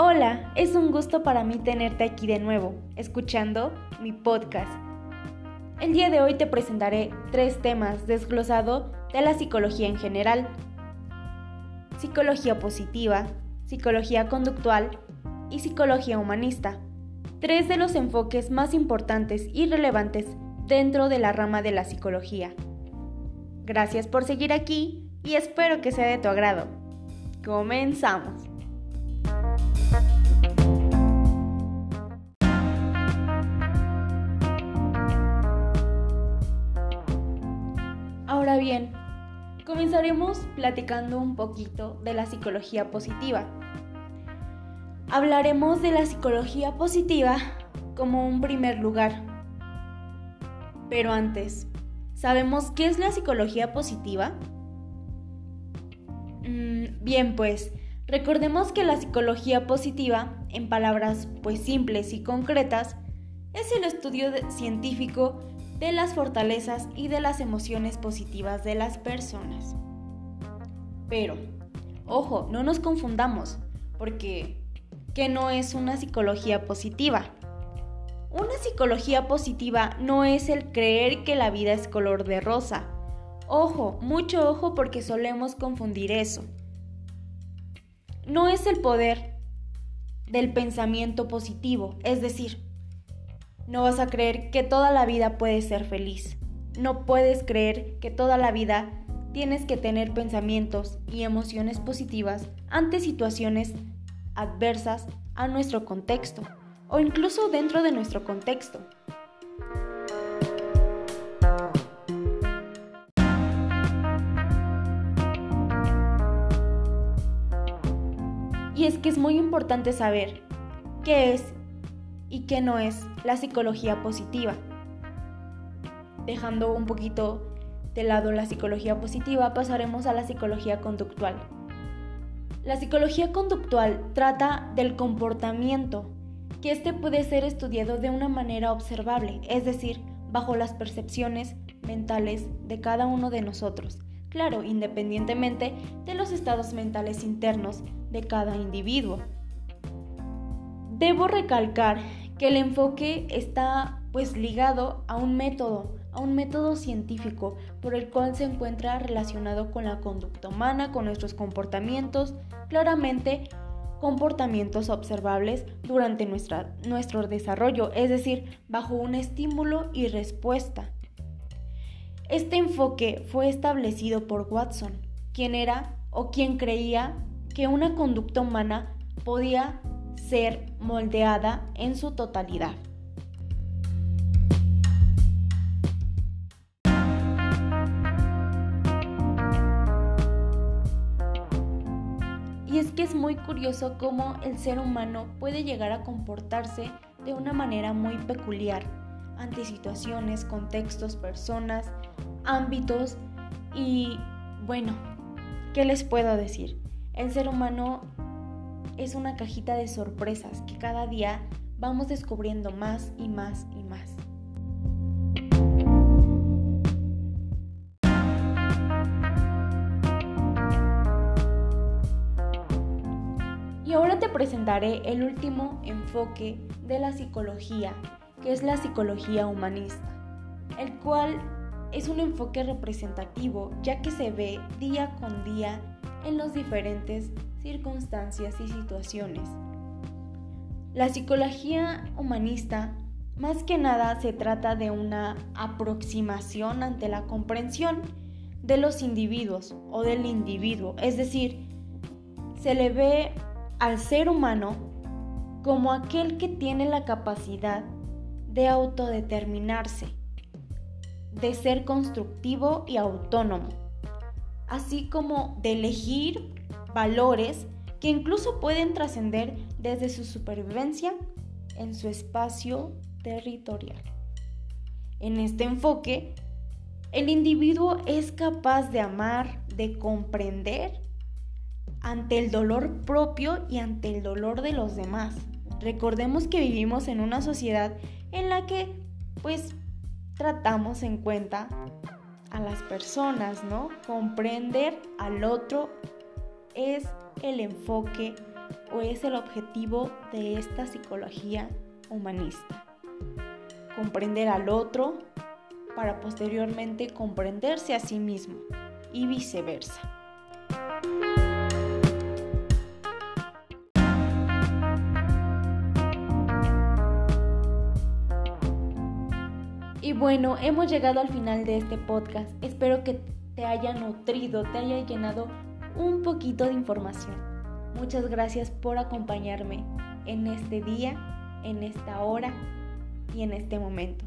Hola, es un gusto para mí tenerte aquí de nuevo, escuchando mi podcast. El día de hoy te presentaré tres temas desglosado de la psicología en general. Psicología positiva, psicología conductual y psicología humanista. Tres de los enfoques más importantes y relevantes dentro de la rama de la psicología. Gracias por seguir aquí y espero que sea de tu agrado. Comenzamos. Ahora bien, comenzaremos platicando un poquito de la psicología positiva. Hablaremos de la psicología positiva como un primer lugar. Pero antes, ¿sabemos qué es la psicología positiva? Mm, bien, pues, recordemos que la psicología positiva, en palabras pues simples y concretas, es el estudio científico de las fortalezas y de las emociones positivas de las personas. Pero, ojo, no nos confundamos, porque ¿qué no es una psicología positiva? Una psicología positiva no es el creer que la vida es color de rosa. Ojo, mucho ojo porque solemos confundir eso. No es el poder del pensamiento positivo, es decir, no vas a creer que toda la vida puedes ser feliz. No puedes creer que toda la vida tienes que tener pensamientos y emociones positivas ante situaciones adversas a nuestro contexto o incluso dentro de nuestro contexto. Y es que es muy importante saber qué es y qué no es la psicología positiva. Dejando un poquito de lado la psicología positiva, pasaremos a la psicología conductual. La psicología conductual trata del comportamiento, que éste puede ser estudiado de una manera observable, es decir, bajo las percepciones mentales de cada uno de nosotros, claro, independientemente de los estados mentales internos de cada individuo. Debo recalcar que el enfoque está pues ligado a un método, a un método científico por el cual se encuentra relacionado con la conducta humana, con nuestros comportamientos, claramente comportamientos observables durante nuestra, nuestro desarrollo, es decir, bajo un estímulo y respuesta. Este enfoque fue establecido por Watson, quien era o quien creía que una conducta humana podía ser moldeada en su totalidad. Y es que es muy curioso cómo el ser humano puede llegar a comportarse de una manera muy peculiar ante situaciones, contextos, personas, ámbitos y bueno, ¿qué les puedo decir? El ser humano es una cajita de sorpresas que cada día vamos descubriendo más y más y más. Y ahora te presentaré el último enfoque de la psicología, que es la psicología humanista, el cual es un enfoque representativo ya que se ve día con día en los diferentes circunstancias y situaciones. La psicología humanista más que nada se trata de una aproximación ante la comprensión de los individuos o del individuo, es decir, se le ve al ser humano como aquel que tiene la capacidad de autodeterminarse, de ser constructivo y autónomo, así como de elegir valores que incluso pueden trascender desde su supervivencia en su espacio territorial. En este enfoque, el individuo es capaz de amar, de comprender ante el dolor propio y ante el dolor de los demás. Recordemos que vivimos en una sociedad en la que pues tratamos en cuenta a las personas, ¿no? Comprender al otro es el enfoque o es el objetivo de esta psicología humanista. Comprender al otro para posteriormente comprenderse a sí mismo y viceversa. Y bueno, hemos llegado al final de este podcast. Espero que te haya nutrido, te haya llenado un poquito de información. Muchas gracias por acompañarme en este día, en esta hora y en este momento.